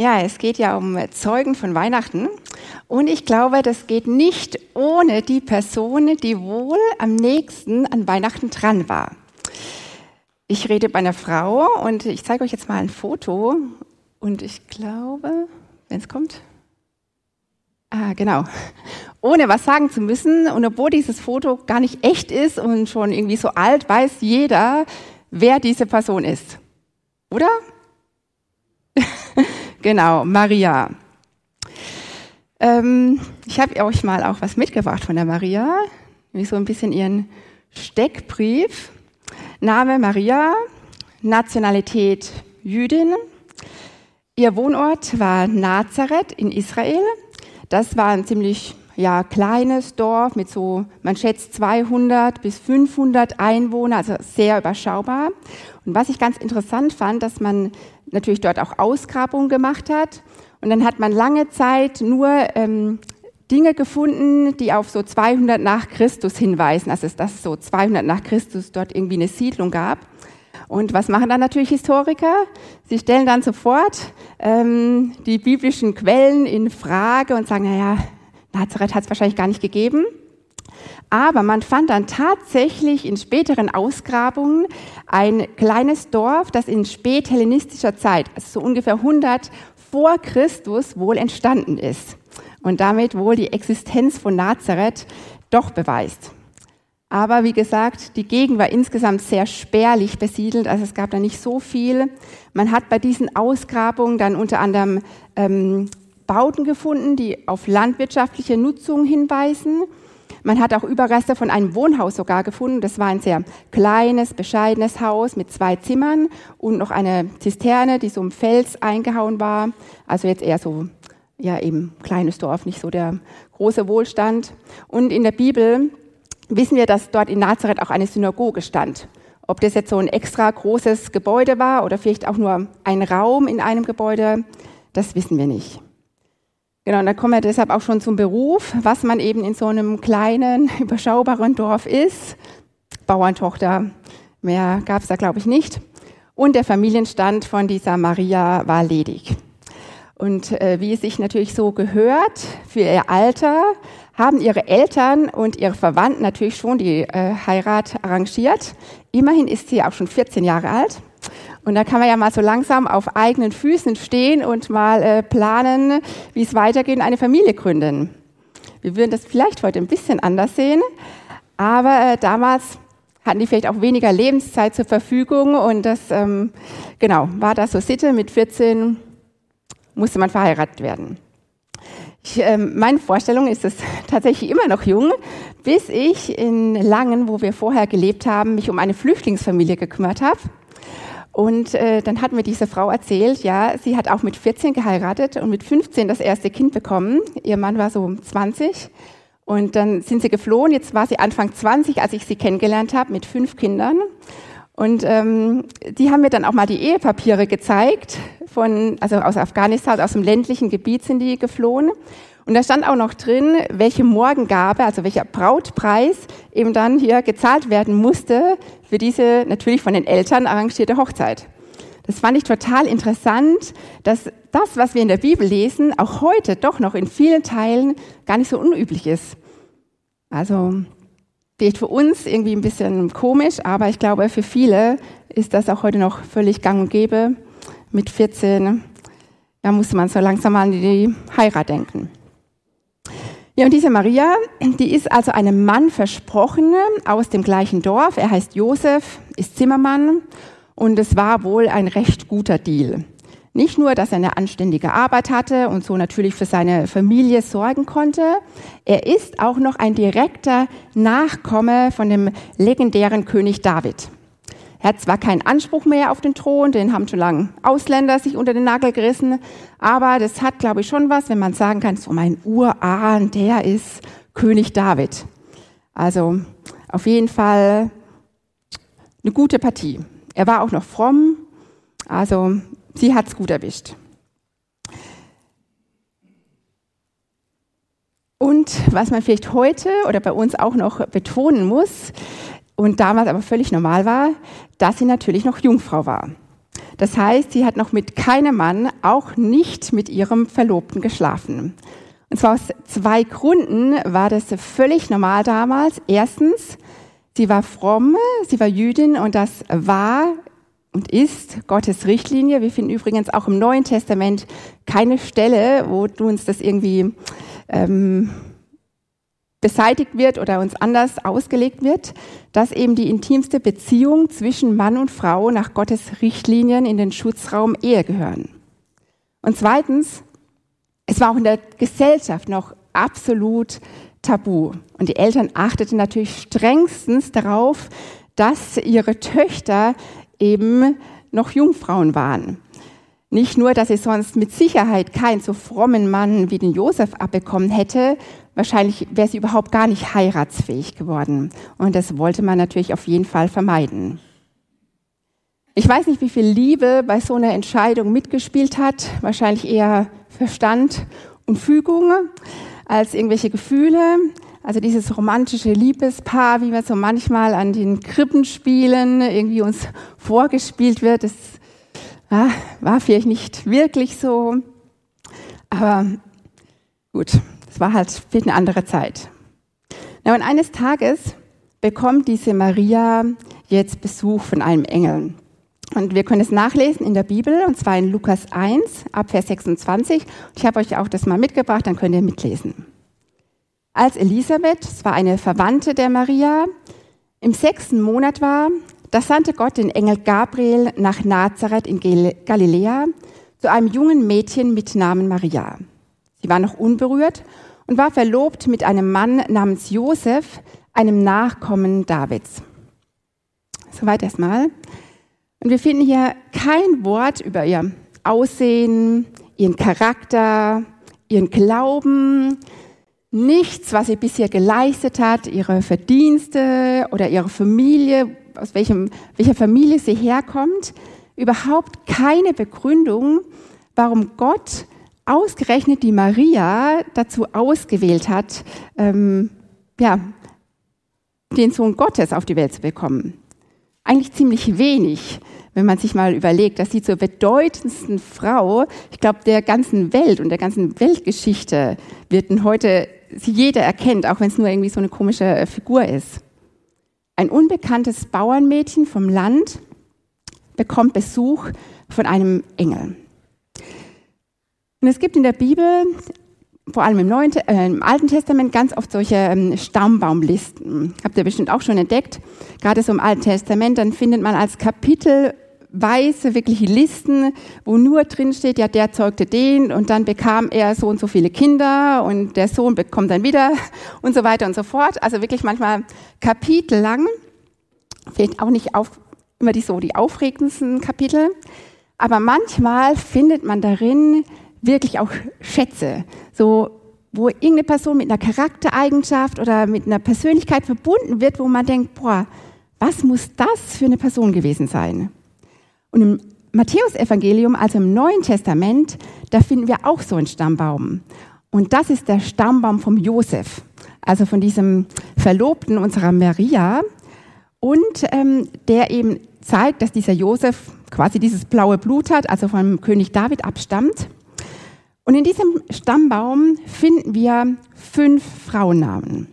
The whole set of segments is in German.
Ja, es geht ja um Zeugen von Weihnachten. Und ich glaube, das geht nicht ohne die Person, die wohl am nächsten an Weihnachten dran war. Ich rede bei einer Frau und ich zeige euch jetzt mal ein Foto. Und ich glaube, wenn es kommt. Ah, genau. Ohne was sagen zu müssen und obwohl dieses Foto gar nicht echt ist und schon irgendwie so alt, weiß jeder, wer diese Person ist. Oder? genau, Maria. Ähm, ich habe euch mal auch was mitgebracht von der Maria, nämlich so ein bisschen ihren Steckbrief. Name Maria, Nationalität Jüdin. Ihr Wohnort war Nazareth in Israel. Das war ein ziemlich ja, kleines Dorf mit so, man schätzt 200 bis 500 Einwohner, also sehr überschaubar. Und was ich ganz interessant fand, dass man natürlich dort auch Ausgrabungen gemacht hat. Und dann hat man lange Zeit nur ähm, Dinge gefunden, die auf so 200 nach Christus hinweisen, also dass es so 200 nach Christus dort irgendwie eine Siedlung gab. Und was machen dann natürlich Historiker? Sie stellen dann sofort ähm, die biblischen Quellen in Frage und sagen, naja, Nazareth hat es wahrscheinlich gar nicht gegeben. Aber man fand dann tatsächlich in späteren Ausgrabungen ein kleines Dorf, das in späthellenistischer Zeit, also so ungefähr 100 vor Christus, wohl entstanden ist und damit wohl die Existenz von Nazareth doch beweist. Aber wie gesagt, die Gegend war insgesamt sehr spärlich besiedelt, also es gab da nicht so viel. Man hat bei diesen Ausgrabungen dann unter anderem ähm, Bauten gefunden, die auf landwirtschaftliche Nutzung hinweisen. Man hat auch Überreste von einem Wohnhaus sogar gefunden. Das war ein sehr kleines, bescheidenes Haus mit zwei Zimmern und noch eine Zisterne, die so im Fels eingehauen war. Also jetzt eher so, ja eben kleines Dorf, nicht so der große Wohlstand. Und in der Bibel wissen wir, dass dort in Nazareth auch eine Synagoge stand. Ob das jetzt so ein extra großes Gebäude war oder vielleicht auch nur ein Raum in einem Gebäude, das wissen wir nicht. Genau, und da kommen wir deshalb auch schon zum Beruf, was man eben in so einem kleinen, überschaubaren Dorf ist. Bauerntochter, mehr gab es da, glaube ich, nicht. Und der Familienstand von dieser Maria war ledig. Und äh, wie es sich natürlich so gehört, für ihr Alter haben ihre Eltern und ihre Verwandten natürlich schon die äh, Heirat arrangiert. Immerhin ist sie auch schon 14 Jahre alt. Und da kann man ja mal so langsam auf eigenen Füßen stehen und mal äh, planen, wie es weitergeht eine Familie gründen. Wir würden das vielleicht heute ein bisschen anders sehen, aber äh, damals hatten die vielleicht auch weniger Lebenszeit zur Verfügung und das, ähm, genau, war das so Sitte. Mit 14 musste man verheiratet werden. Ich, ähm, meine Vorstellung ist es tatsächlich immer noch jung, bis ich in Langen, wo wir vorher gelebt haben, mich um eine Flüchtlingsfamilie gekümmert habe. Und äh, dann hat mir diese Frau erzählt, ja, sie hat auch mit 14 geheiratet und mit 15 das erste Kind bekommen. Ihr Mann war so 20. Und dann sind sie geflohen. Jetzt war sie Anfang 20, als ich sie kennengelernt habe, mit fünf Kindern. Und ähm, die haben mir dann auch mal die Ehepapiere gezeigt, von, also aus Afghanistan, aus dem ländlichen Gebiet sind die geflohen. Und da stand auch noch drin, welche Morgengabe, also welcher Brautpreis eben dann hier gezahlt werden musste für diese natürlich von den Eltern arrangierte Hochzeit. Das fand ich total interessant, dass das, was wir in der Bibel lesen, auch heute doch noch in vielen Teilen gar nicht so unüblich ist. Also vielleicht für uns irgendwie ein bisschen komisch, aber ich glaube, für viele ist das auch heute noch völlig gang und gäbe. Mit 14, da musste man so langsam an die Heirat denken. Ja, und diese Maria, die ist also einem Mann versprochen aus dem gleichen Dorf. Er heißt Josef, ist Zimmermann und es war wohl ein recht guter Deal. Nicht nur, dass er eine anständige Arbeit hatte und so natürlich für seine Familie sorgen konnte, er ist auch noch ein direkter Nachkomme von dem legendären König David. Er hat zwar keinen Anspruch mehr auf den Thron, den haben schon lange Ausländer sich unter den Nagel gerissen, aber das hat, glaube ich, schon was, wenn man sagen kann, so mein Urahn, der ist König David. Also auf jeden Fall eine gute Partie. Er war auch noch fromm, also sie hat es gut erwischt. Und was man vielleicht heute oder bei uns auch noch betonen muss, und damals aber völlig normal war, dass sie natürlich noch Jungfrau war. Das heißt, sie hat noch mit keinem Mann, auch nicht mit ihrem Verlobten geschlafen. Und zwar aus zwei Gründen war das völlig normal damals. Erstens, sie war fromm, sie war Jüdin und das war und ist Gottes Richtlinie. Wir finden übrigens auch im Neuen Testament keine Stelle, wo du uns das irgendwie ähm, beseitigt wird oder uns anders ausgelegt wird, dass eben die intimste Beziehung zwischen Mann und Frau nach Gottes Richtlinien in den Schutzraum Ehe gehören. Und zweitens, es war auch in der Gesellschaft noch absolut tabu. Und die Eltern achteten natürlich strengstens darauf, dass ihre Töchter eben noch Jungfrauen waren. Nicht nur, dass sie sonst mit Sicherheit keinen so frommen Mann wie den Josef abbekommen hätte, wahrscheinlich wäre sie überhaupt gar nicht heiratsfähig geworden. Und das wollte man natürlich auf jeden Fall vermeiden. Ich weiß nicht, wie viel Liebe bei so einer Entscheidung mitgespielt hat. Wahrscheinlich eher Verstand und Fügung als irgendwelche Gefühle. Also dieses romantische Liebespaar, wie wir so manchmal an den Krippenspielen irgendwie uns vorgespielt wird, das ja, war vielleicht nicht wirklich so. Aber gut, es war halt vielleicht eine andere Zeit. Na, und eines Tages bekommt diese Maria jetzt Besuch von einem Engel. Und wir können es nachlesen in der Bibel, und zwar in Lukas 1, ab Vers 26. Ich habe euch auch das mal mitgebracht, dann könnt ihr mitlesen. Als Elisabeth, es war eine Verwandte der Maria, im sechsten Monat war, da sandte Gott den Engel Gabriel nach Nazareth in Galiläa zu einem jungen Mädchen mit Namen Maria. Sie war noch unberührt und war verlobt mit einem Mann namens Josef, einem Nachkommen Davids. Soweit erstmal. Und wir finden hier kein Wort über ihr Aussehen, ihren Charakter, ihren Glauben, nichts, was sie bisher geleistet hat, ihre Verdienste oder ihre Familie, aus welchem, welcher Familie sie herkommt, überhaupt keine Begründung, warum Gott ausgerechnet die Maria dazu ausgewählt hat, ähm, ja, den Sohn Gottes auf die Welt zu bekommen. Eigentlich ziemlich wenig, wenn man sich mal überlegt, dass sie zur bedeutendsten Frau, ich glaube, der ganzen Welt und der ganzen Weltgeschichte wird heute sie jeder erkennt, auch wenn es nur irgendwie so eine komische äh, Figur ist. Ein unbekanntes Bauernmädchen vom Land bekommt Besuch von einem Engel. Und es gibt in der Bibel, vor allem im, Neuen, äh, im Alten Testament, ganz oft solche ähm, Stammbaumlisten. Habt ihr bestimmt auch schon entdeckt. Gerade so im Alten Testament, dann findet man als Kapitel weiße, wirklich Listen, wo nur drin steht, ja, der zeugte den und dann bekam er so und so viele Kinder und der Sohn bekommt dann wieder und so weiter und so fort. Also wirklich manchmal kapitellang. Vielleicht auch nicht auf, immer die so die aufregendsten Kapitel. Aber manchmal findet man darin wirklich auch Schätze. So, wo irgendeine Person mit einer Charaktereigenschaft oder mit einer Persönlichkeit verbunden wird, wo man denkt, boah, was muss das für eine Person gewesen sein? Und im Matthäusevangelium, also im Neuen Testament, da finden wir auch so einen Stammbaum. Und das ist der Stammbaum vom Josef, also von diesem Verlobten unserer Maria. Und ähm, der eben zeigt, dass dieser Josef quasi dieses blaue Blut hat, also vom König David abstammt. Und in diesem Stammbaum finden wir fünf Frauennamen.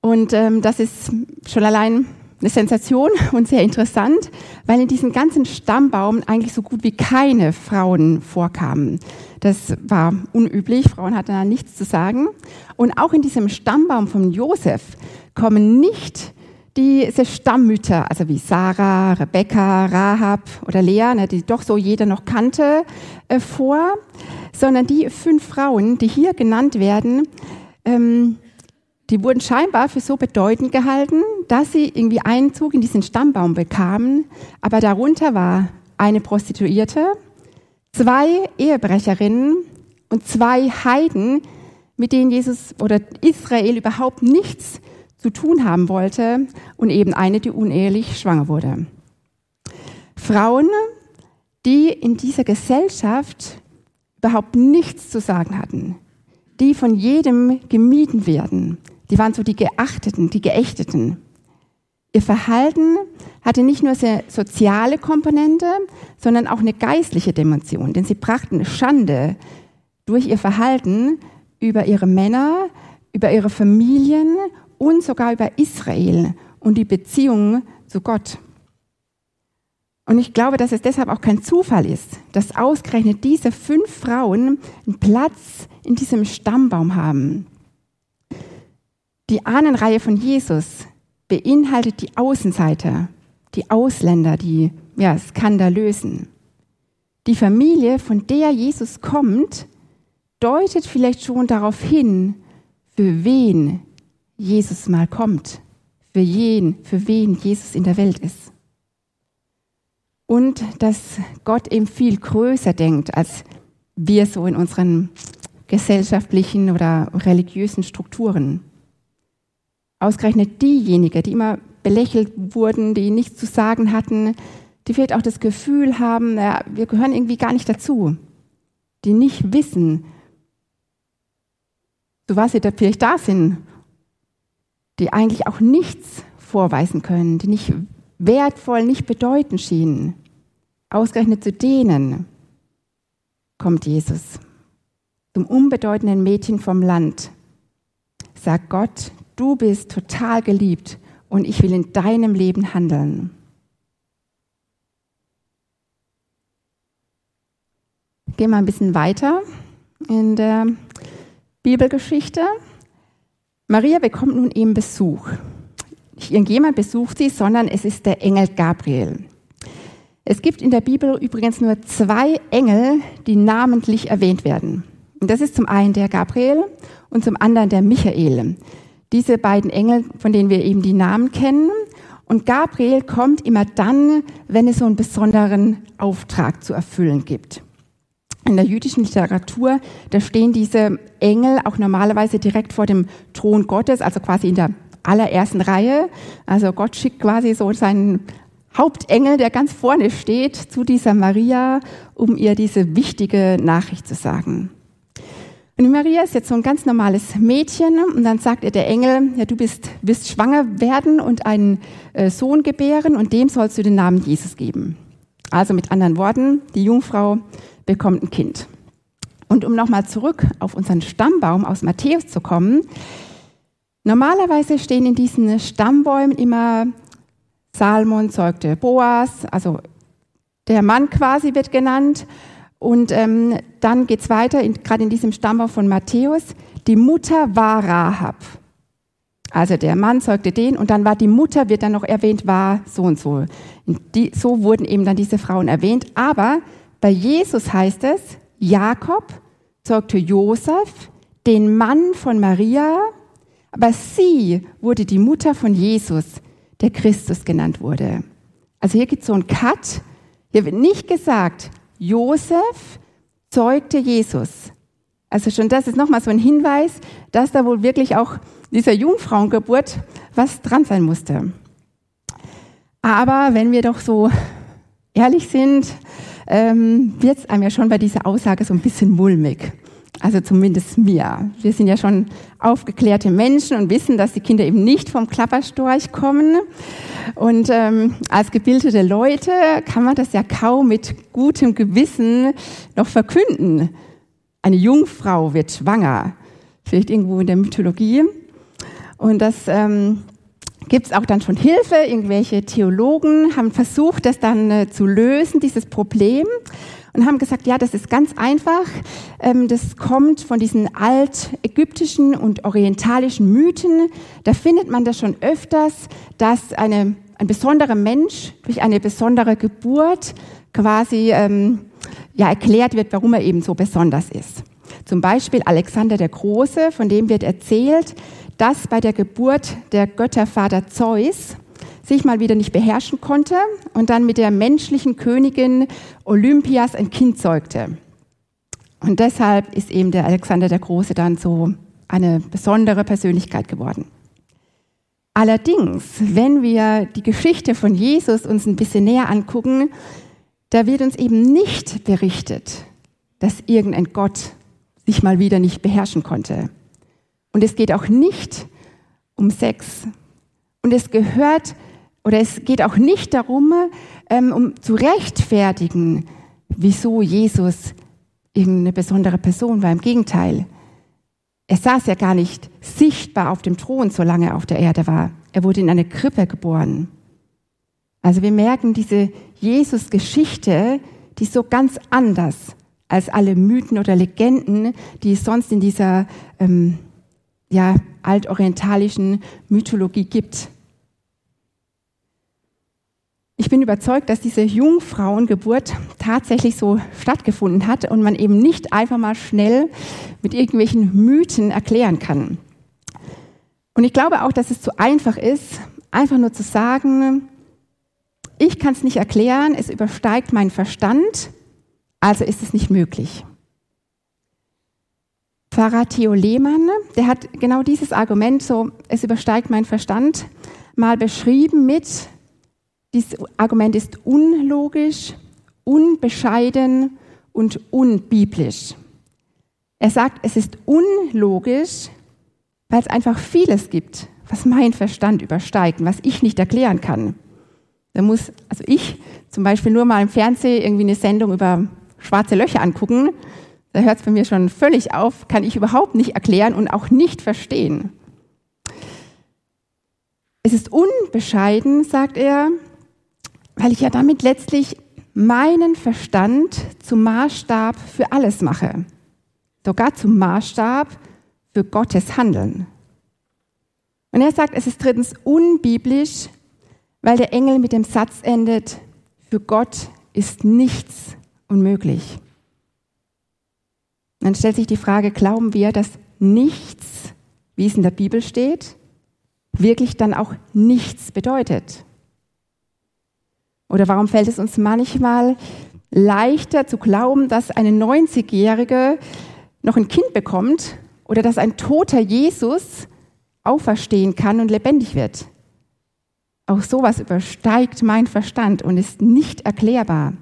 Und ähm, das ist schon allein eine Sensation und sehr interessant, weil in diesem ganzen Stammbaum eigentlich so gut wie keine Frauen vorkamen. Das war unüblich, Frauen hatten da nichts zu sagen. Und auch in diesem Stammbaum von Josef kommen nicht diese Stammmütter, also wie Sarah, Rebecca, Rahab oder Lea, ne, die doch so jeder noch kannte, äh, vor, sondern die fünf Frauen, die hier genannt werden, ähm, die wurden scheinbar für so bedeutend gehalten, dass sie irgendwie Einzug in diesen Stammbaum bekamen. Aber darunter war eine Prostituierte, zwei Ehebrecherinnen und zwei Heiden, mit denen Jesus oder Israel überhaupt nichts zu tun haben wollte und eben eine, die unehelich schwanger wurde. Frauen, die in dieser Gesellschaft überhaupt nichts zu sagen hatten, die von jedem gemieden werden, die waren so die Geachteten, die Geächteten. Ihr Verhalten hatte nicht nur eine soziale Komponente, sondern auch eine geistliche Dimension, denn sie brachten Schande durch ihr Verhalten über ihre Männer, über ihre Familien und sogar über Israel und die Beziehungen zu Gott. Und ich glaube, dass es deshalb auch kein Zufall ist, dass ausgerechnet diese fünf Frauen einen Platz in diesem Stammbaum haben. Die Ahnenreihe von Jesus beinhaltet die Außenseiter, die Ausländer, die ja, skandalösen. Die Familie, von der Jesus kommt, deutet vielleicht schon darauf hin, für wen Jesus mal kommt, für, jen, für wen Jesus in der Welt ist. Und dass Gott eben viel größer denkt, als wir so in unseren gesellschaftlichen oder religiösen Strukturen. Ausgerechnet diejenigen, die immer belächelt wurden, die nichts zu sagen hatten, die vielleicht auch das Gefühl haben, ja, wir gehören irgendwie gar nicht dazu, die nicht wissen, zu was sie da vielleicht da sind, die eigentlich auch nichts vorweisen können, die nicht wertvoll, nicht bedeutend schienen. Ausgerechnet zu denen kommt Jesus, zum unbedeutenden Mädchen vom Land. Sagt Gott, du bist total geliebt und ich will in deinem Leben handeln. Gehen wir ein bisschen weiter in der Bibelgeschichte. Maria bekommt nun eben Besuch. Nicht irgendjemand besucht sie, sondern es ist der Engel Gabriel. Es gibt in der Bibel übrigens nur zwei Engel, die namentlich erwähnt werden. Und das ist zum einen der Gabriel und zum anderen der Michael. Diese beiden Engel, von denen wir eben die Namen kennen. Und Gabriel kommt immer dann, wenn es so einen besonderen Auftrag zu erfüllen gibt. In der jüdischen Literatur, da stehen diese Engel auch normalerweise direkt vor dem Thron Gottes, also quasi in der allerersten Reihe. Also Gott schickt quasi so seinen Hauptengel, der ganz vorne steht, zu dieser Maria, um ihr diese wichtige Nachricht zu sagen. Und Maria ist jetzt so ein ganz normales Mädchen und dann sagt ihr der Engel, ja, du bist, wirst schwanger werden und einen äh, Sohn gebären und dem sollst du den Namen Jesus geben. Also mit anderen Worten, die Jungfrau bekommt ein Kind. Und um nochmal zurück auf unseren Stammbaum aus Matthäus zu kommen, normalerweise stehen in diesen Stammbäumen immer Salmon zeugte Boas, also der Mann quasi wird genannt. Und ähm, dann geht es weiter, gerade in diesem Stammbaum von Matthäus. Die Mutter war Rahab. Also der Mann zeugte den und dann war die Mutter, wird dann noch erwähnt, war so und so. Die, so wurden eben dann diese Frauen erwähnt. Aber bei Jesus heißt es, Jakob zeugte Josef, den Mann von Maria, aber sie wurde die Mutter von Jesus der Christus genannt wurde. Also hier gibt es so einen Cut. Hier wird nicht gesagt, Josef zeugte Jesus. Also schon das ist nochmal so ein Hinweis, dass da wohl wirklich auch dieser Jungfrauengeburt was dran sein musste. Aber wenn wir doch so ehrlich sind, ähm, wird es einem ja schon bei dieser Aussage so ein bisschen mulmig. Also zumindest mir. Wir sind ja schon aufgeklärte Menschen und wissen, dass die Kinder eben nicht vom Klapperstorch kommen. Und ähm, als gebildete Leute kann man das ja kaum mit gutem Gewissen noch verkünden. Eine Jungfrau wird schwanger, vielleicht irgendwo in der Mythologie. Und das ähm, gibt es auch dann schon Hilfe. Irgendwelche Theologen haben versucht, das dann äh, zu lösen, dieses Problem und haben gesagt, ja, das ist ganz einfach. Ähm, das kommt von diesen altägyptischen und orientalischen Mythen. Da findet man das schon öfters, dass eine, ein besonderer Mensch durch eine besondere Geburt quasi ähm, ja, erklärt wird, warum er eben so besonders ist. Zum Beispiel Alexander der Große, von dem wird erzählt, dass bei der Geburt der Göttervater Zeus sich mal wieder nicht beherrschen konnte und dann mit der menschlichen Königin Olympias ein Kind zeugte. Und deshalb ist eben der Alexander der Große dann so eine besondere Persönlichkeit geworden. Allerdings, wenn wir die Geschichte von Jesus uns ein bisschen näher angucken, da wird uns eben nicht berichtet, dass irgendein Gott sich mal wieder nicht beherrschen konnte. Und es geht auch nicht um Sex. Und es gehört Oder es geht auch nicht darum, ähm, um zu rechtfertigen, wieso Jesus irgendeine besondere Person war. Im Gegenteil. Er saß ja gar nicht sichtbar auf dem Thron, solange er auf der Erde war. Er wurde in eine Krippe geboren. Also wir merken diese Jesus-Geschichte, die ist so ganz anders als alle Mythen oder Legenden, die es sonst in dieser ähm, ja, altorientalischen Mythologie gibt. Ich bin überzeugt, dass diese Jungfrauengeburt tatsächlich so stattgefunden hat und man eben nicht einfach mal schnell mit irgendwelchen Mythen erklären kann. Und ich glaube auch, dass es zu einfach ist, einfach nur zu sagen, ich kann es nicht erklären, es übersteigt meinen Verstand, also ist es nicht möglich. Pfarrer Theo Lehmann, der hat genau dieses Argument, so es übersteigt meinen Verstand, mal beschrieben mit, dieses Argument ist unlogisch, unbescheiden und unbiblisch. Er sagt, es ist unlogisch, weil es einfach vieles gibt, was mein Verstand übersteigt und was ich nicht erklären kann. Da muss, also ich zum Beispiel nur mal im Fernsehen irgendwie eine Sendung über schwarze Löcher angucken, da hört es bei mir schon völlig auf, kann ich überhaupt nicht erklären und auch nicht verstehen. Es ist unbescheiden, sagt er, weil ich ja damit letztlich meinen Verstand zum Maßstab für alles mache, sogar zum Maßstab für Gottes Handeln. Und er sagt, es ist drittens unbiblisch, weil der Engel mit dem Satz endet, für Gott ist nichts unmöglich. Dann stellt sich die Frage, glauben wir, dass nichts, wie es in der Bibel steht, wirklich dann auch nichts bedeutet? Oder warum fällt es uns manchmal leichter zu glauben, dass eine 90-Jährige noch ein Kind bekommt oder dass ein toter Jesus auferstehen kann und lebendig wird? Auch sowas übersteigt mein Verstand und ist nicht erklärbar.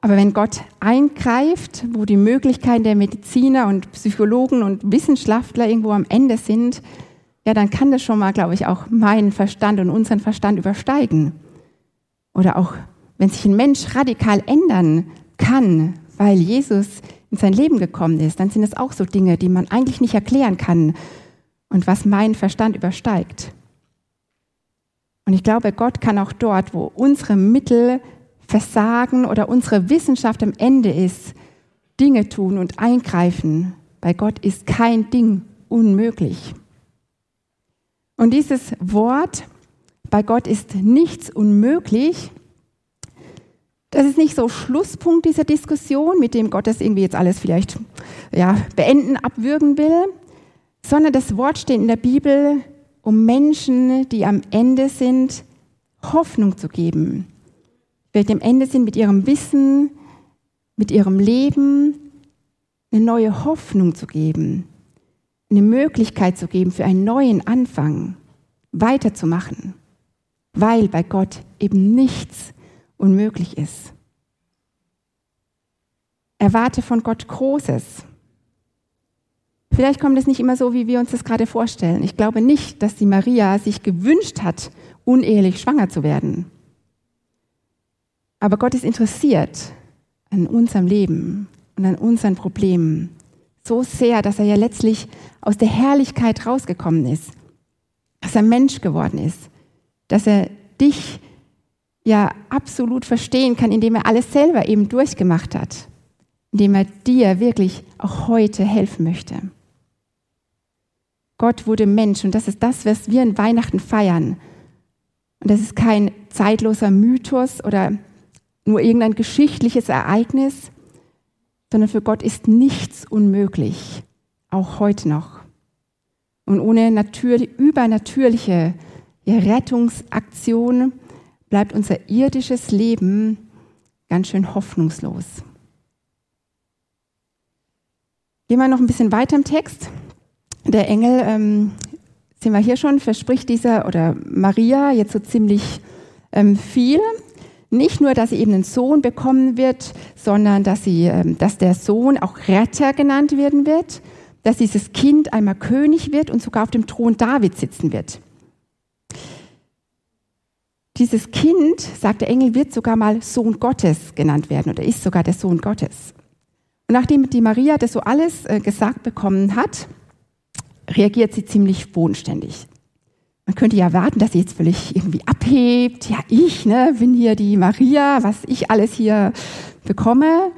Aber wenn Gott eingreift, wo die Möglichkeiten der Mediziner und Psychologen und Wissenschaftler irgendwo am Ende sind, ja, dann kann das schon mal, glaube ich, auch meinen Verstand und unseren Verstand übersteigen. Oder auch, wenn sich ein Mensch radikal ändern kann, weil Jesus in sein Leben gekommen ist, dann sind es auch so Dinge, die man eigentlich nicht erklären kann und was meinen Verstand übersteigt. Und ich glaube, Gott kann auch dort, wo unsere Mittel versagen oder unsere Wissenschaft am Ende ist, Dinge tun und eingreifen. Bei Gott ist kein Ding unmöglich. Und dieses Wort bei Gott ist nichts unmöglich. Das ist nicht so Schlusspunkt dieser Diskussion, mit dem Gott das irgendwie jetzt alles vielleicht ja, beenden, abwürgen will, sondern das Wort steht in der Bibel, um Menschen, die am Ende sind, Hoffnung zu geben. Die am Ende sind mit ihrem Wissen, mit ihrem Leben, eine neue Hoffnung zu geben, eine Möglichkeit zu geben für einen neuen Anfang, weiterzumachen weil bei Gott eben nichts unmöglich ist. Erwarte von Gott Großes. Vielleicht kommt es nicht immer so, wie wir uns das gerade vorstellen. Ich glaube nicht, dass die Maria sich gewünscht hat, unehelich schwanger zu werden. Aber Gott ist interessiert an unserem Leben und an unseren Problemen. So sehr, dass er ja letztlich aus der Herrlichkeit rausgekommen ist, dass er Mensch geworden ist, dass er dich ja absolut verstehen kann, indem er alles selber eben durchgemacht hat, indem er dir wirklich auch heute helfen möchte. Gott wurde Mensch und das ist das, was wir in Weihnachten feiern. Und das ist kein zeitloser Mythos oder nur irgendein geschichtliches Ereignis, sondern für Gott ist nichts unmöglich, auch heute noch. Und ohne natürlich, übernatürliche Rettungsaktion bleibt unser irdisches Leben ganz schön hoffnungslos. Gehen wir noch ein bisschen weiter im Text. Der Engel, ähm, sehen wir hier schon, verspricht dieser oder Maria jetzt so ziemlich ähm, viel. Nicht nur, dass sie eben einen Sohn bekommen wird, sondern dass, sie, ähm, dass der Sohn auch Retter genannt werden wird, dass dieses Kind einmal König wird und sogar auf dem Thron David sitzen wird. Dieses Kind, sagt der Engel, wird sogar mal Sohn Gottes genannt werden oder ist sogar der Sohn Gottes. Und nachdem die Maria das so alles äh, gesagt bekommen hat, reagiert sie ziemlich bodenständig. Man könnte ja erwarten, dass sie jetzt völlig irgendwie abhebt. Ja, ich ne, bin hier die Maria, was ich alles hier bekomme.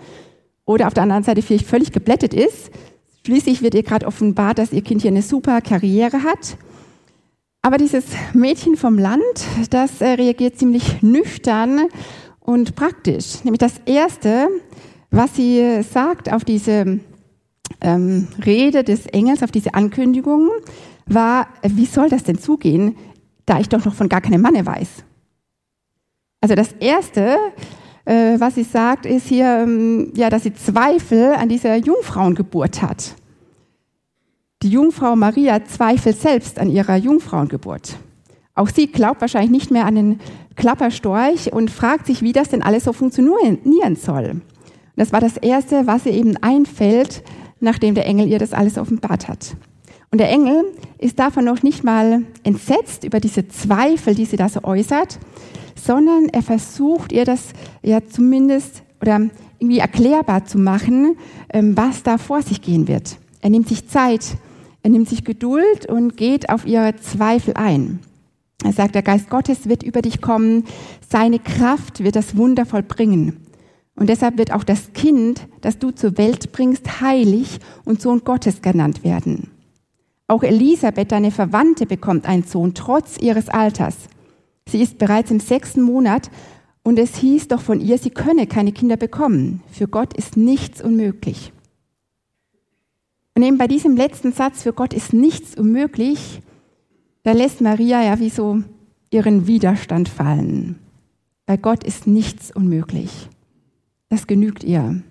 Oder auf der anderen Seite vielleicht völlig geblättet ist. Schließlich wird ihr gerade offenbart, dass ihr Kind hier eine super Karriere hat. Aber dieses Mädchen vom Land, das äh, reagiert ziemlich nüchtern und praktisch. Nämlich das Erste, was sie sagt auf diese ähm, Rede des Engels, auf diese Ankündigung, war, wie soll das denn zugehen, da ich doch noch von gar keinem Manne weiß. Also das Erste, äh, was sie sagt, ist hier, ähm, ja, dass sie Zweifel an dieser Jungfrauengeburt hat. Die Jungfrau Maria zweifelt selbst an ihrer Jungfrauengeburt. Auch sie glaubt wahrscheinlich nicht mehr an den Klapperstorch und fragt sich, wie das denn alles so funktionieren soll. Das war das Erste, was ihr eben einfällt, nachdem der Engel ihr das alles offenbart hat. Und der Engel ist davon noch nicht mal entsetzt über diese Zweifel, die sie da so äußert, sondern er versucht ihr das ja zumindest oder irgendwie erklärbar zu machen, ähm, was da vor sich gehen wird. Er nimmt sich Zeit, er nimmt sich Geduld und geht auf ihre Zweifel ein. Er sagt, der Geist Gottes wird über dich kommen, seine Kraft wird das Wunder vollbringen. Und deshalb wird auch das Kind, das du zur Welt bringst, heilig und Sohn Gottes genannt werden. Auch Elisabeth, deine Verwandte, bekommt einen Sohn, trotz ihres Alters. Sie ist bereits im sechsten Monat und es hieß doch von ihr, sie könne keine Kinder bekommen. Für Gott ist nichts unmöglich. Und eben bei diesem letzten Satz, für Gott ist nichts unmöglich, da lässt Maria ja wie so ihren Widerstand fallen. Bei Gott ist nichts unmöglich. Das genügt ihr.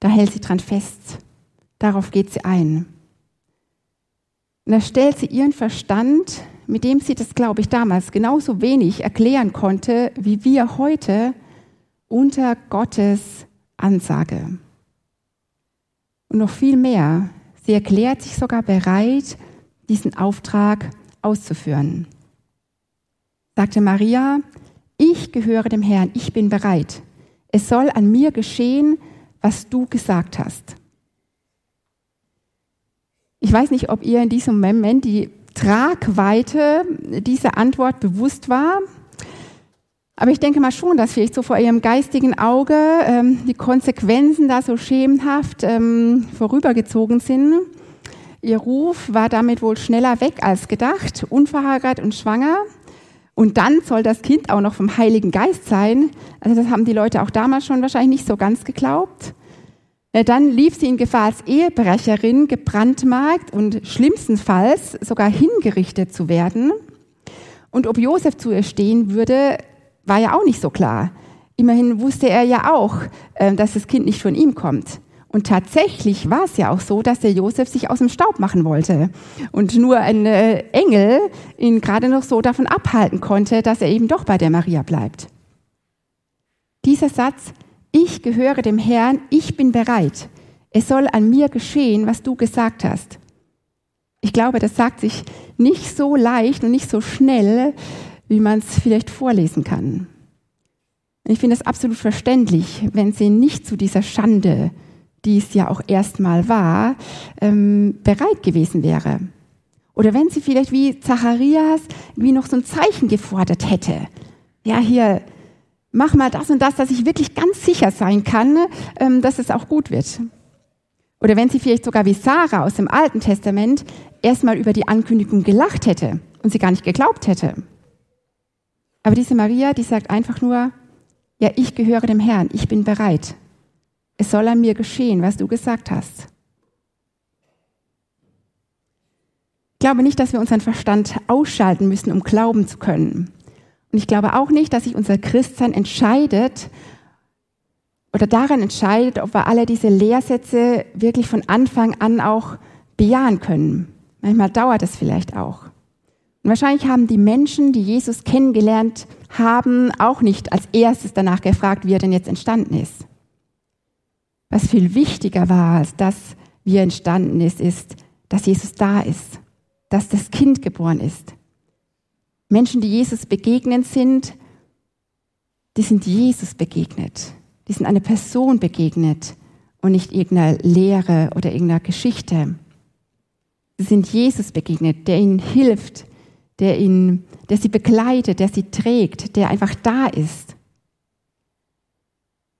Da hält sie dran fest. Darauf geht sie ein. Und da stellt sie ihren Verstand, mit dem sie das, glaube ich, damals genauso wenig erklären konnte, wie wir heute, unter Gottes Ansage. Und noch viel mehr, sie erklärt sich sogar bereit, diesen Auftrag auszuführen. Sagte Maria, ich gehöre dem Herrn, ich bin bereit es soll an mir geschehen, was du gesagt hast. Ich weiß nicht, ob ihr in diesem Moment die Tragweite dieser Antwort bewusst war. Aber ich denke mal schon, dass vielleicht so vor ihrem geistigen Auge ähm, die Konsequenzen da so schemenhaft ähm, vorübergezogen sind. Ihr Ruf war damit wohl schneller weg als gedacht, unverheiratet und schwanger. Und dann soll das Kind auch noch vom Heiligen Geist sein. Also das haben die Leute auch damals schon wahrscheinlich nicht so ganz geglaubt. Dann lief sie in Gefahr als Ehebrecherin, gebrandmarkt und schlimmstenfalls sogar hingerichtet zu werden. Und ob Josef zu ihr stehen würde, war ja auch nicht so klar. Immerhin wusste er ja auch, äh, dass das Kind nicht von ihm kommt. Und tatsächlich war es ja auch so, dass der Josef sich aus dem Staub machen wollte und nur ein äh, Engel ihn gerade noch so davon abhalten konnte, dass er eben doch bei der Maria bleibt. Dieser Satz, ich gehöre dem Herrn, ich bin bereit. Es soll an mir geschehen, was du gesagt hast. Ich glaube, das sagt sich nicht so leicht und nicht so schnell, wie man es vielleicht vorlesen kann. Ich finde es absolut verständlich, wenn sie nicht zu dieser Schande die es ja auch erstmal war, ähm, bereit gewesen wäre. Oder wenn sie vielleicht wie Zacharias wie noch so ein Zeichen gefordert hätte. Ja, hier, mach mal das und das, dass ich wirklich ganz sicher sein kann, ähm, dass es auch gut wird. Oder wenn sie vielleicht sogar wie Sarah aus dem Alten Testament erstmal über die Ankündigung gelacht hätte und sie gar nicht geglaubt hätte. Aber diese Maria, die sagt einfach nur, ja, ich gehöre dem Herrn, ich bin bereit. Es soll an mir geschehen, was du gesagt hast. Ich glaube nicht, dass wir unseren Verstand ausschalten müssen, um glauben zu können. Und ich glaube auch nicht, dass sich unser Christsein entscheidet oder daran entscheidet, ob wir alle diese Lehrsätze wirklich von Anfang an auch bejahen können. Manchmal dauert es vielleicht auch. Und wahrscheinlich haben die Menschen, die Jesus kennengelernt haben, auch nicht als erstes danach gefragt, wie er denn jetzt entstanden ist. Was viel wichtiger war, als das, wie er entstanden ist, ist, dass Jesus da ist, dass das Kind geboren ist. Menschen, die Jesus begegnen sind, die sind Jesus begegnet. Die sind einer Person begegnet und nicht irgendeiner Lehre oder irgendeiner Geschichte. Sie sind Jesus begegnet, der ihnen hilft, der, ihn, der sie begleitet, der sie trägt, der einfach da ist.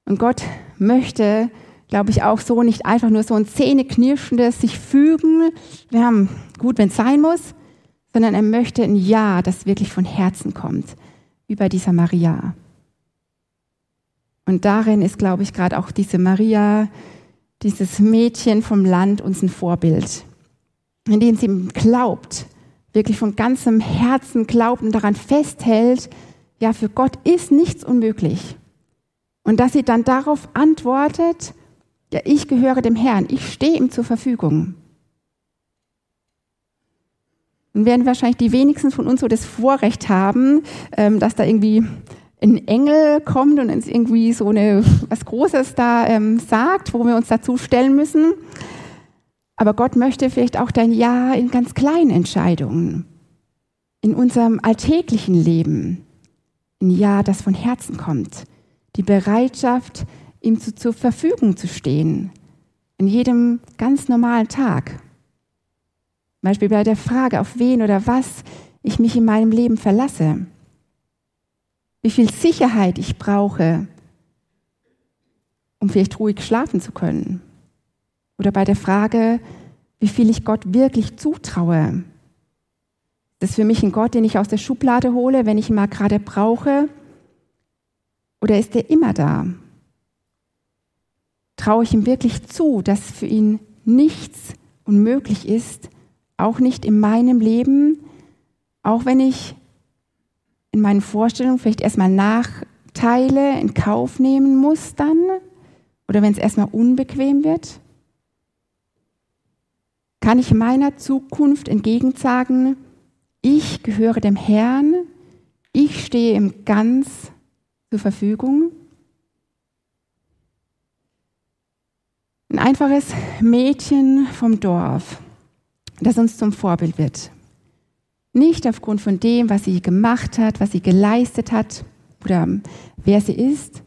Und Gott möchte, glaube ich, auch so nicht einfach nur so ein zähneknirschendes sich fügen. Wir haben gut, wenn es sein muss, sondern er möchte ein Ja, das wirklich von Herzen kommt, wie bei dieser Maria. Und darin ist, glaube ich, gerade auch diese Maria, dieses Mädchen vom Land uns ein Vorbild, indem sie glaubt, wirklich von ganzem Herzen glaubt und daran festhält, ja, für Gott ist nichts unmöglich. Und dass sie dann darauf antwortet, ja, ich gehöre dem Herrn, ich stehe ihm zur Verfügung. Und werden wahrscheinlich die wenigsten von uns so das Vorrecht haben, ähm, dass da irgendwie ein Engel kommt und uns irgendwie so eine, was Großes da ähm, sagt, wo wir uns dazu stellen müssen. Aber Gott möchte vielleicht auch dein Ja in ganz kleinen Entscheidungen, in unserem alltäglichen Leben. Ein Ja, das von Herzen kommt. Die Bereitschaft, ihm zu, zur Verfügung zu stehen. In jedem ganz normalen Tag. Beispiel bei der Frage, auf wen oder was ich mich in meinem Leben verlasse. Wie viel Sicherheit ich brauche, um vielleicht ruhig schlafen zu können. Oder bei der Frage, wie viel ich Gott wirklich zutraue. Das ist für mich ein Gott, den ich aus der Schublade hole, wenn ich ihn mal gerade brauche. Oder ist er immer da? Traue ich ihm wirklich zu, dass für ihn nichts unmöglich ist, auch nicht in meinem Leben, auch wenn ich in meinen Vorstellungen vielleicht erstmal Nachteile in Kauf nehmen muss dann oder wenn es erstmal unbequem wird? Kann ich meiner Zukunft entgegensagen, ich gehöre dem Herrn, ich stehe ihm ganz zur Verfügung? Ein einfaches Mädchen vom Dorf, das uns zum Vorbild wird. Nicht aufgrund von dem, was sie gemacht hat, was sie geleistet hat oder wer sie ist,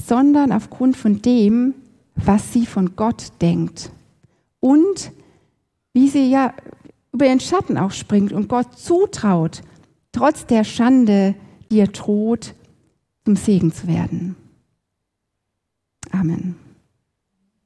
sondern aufgrund von dem, was sie von Gott denkt. Und wie sie ja über ihren Schatten auch springt und Gott zutraut, trotz der Schande, die ihr droht, zum Segen zu werden. Amen.